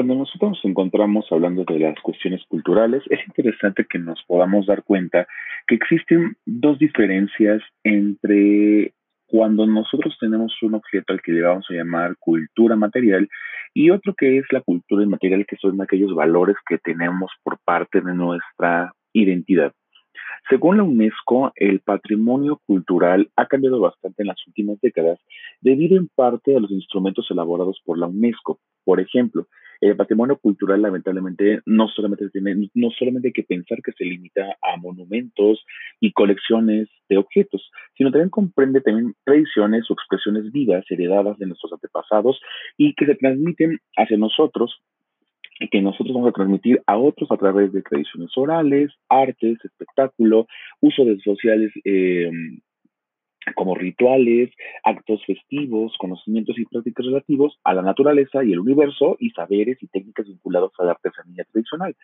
Cuando nosotros nos encontramos hablando de las cuestiones culturales, es interesante que nos podamos dar cuenta que existen dos diferencias entre cuando nosotros tenemos un objeto al que le vamos a llamar cultura material y otro que es la cultura inmaterial, que son aquellos valores que tenemos por parte de nuestra identidad. Según la UNESCO, el patrimonio cultural ha cambiado bastante en las últimas décadas debido en parte a los instrumentos elaborados por la UNESCO. Por ejemplo, el patrimonio cultural lamentablemente no solamente tiene, no solamente hay que pensar que se limita a monumentos y colecciones de objetos, sino también comprende también tradiciones o expresiones vivas heredadas de nuestros antepasados y que se transmiten hacia nosotros y que nosotros vamos a transmitir a otros a través de tradiciones orales, artes, espectáculo, uso de sociales eh, como rituales, actos festivos, conocimientos y prácticas relativos a la naturaleza y el universo y saberes y técnicas vinculados a la artesanía tradicional.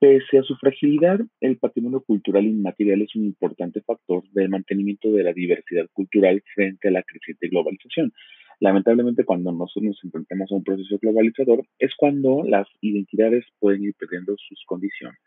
Pese a su fragilidad, el patrimonio cultural inmaterial es un importante factor del mantenimiento de la diversidad cultural frente a la creciente globalización. Lamentablemente, cuando nosotros nos enfrentamos a un proceso globalizador, es cuando las identidades pueden ir perdiendo sus condiciones.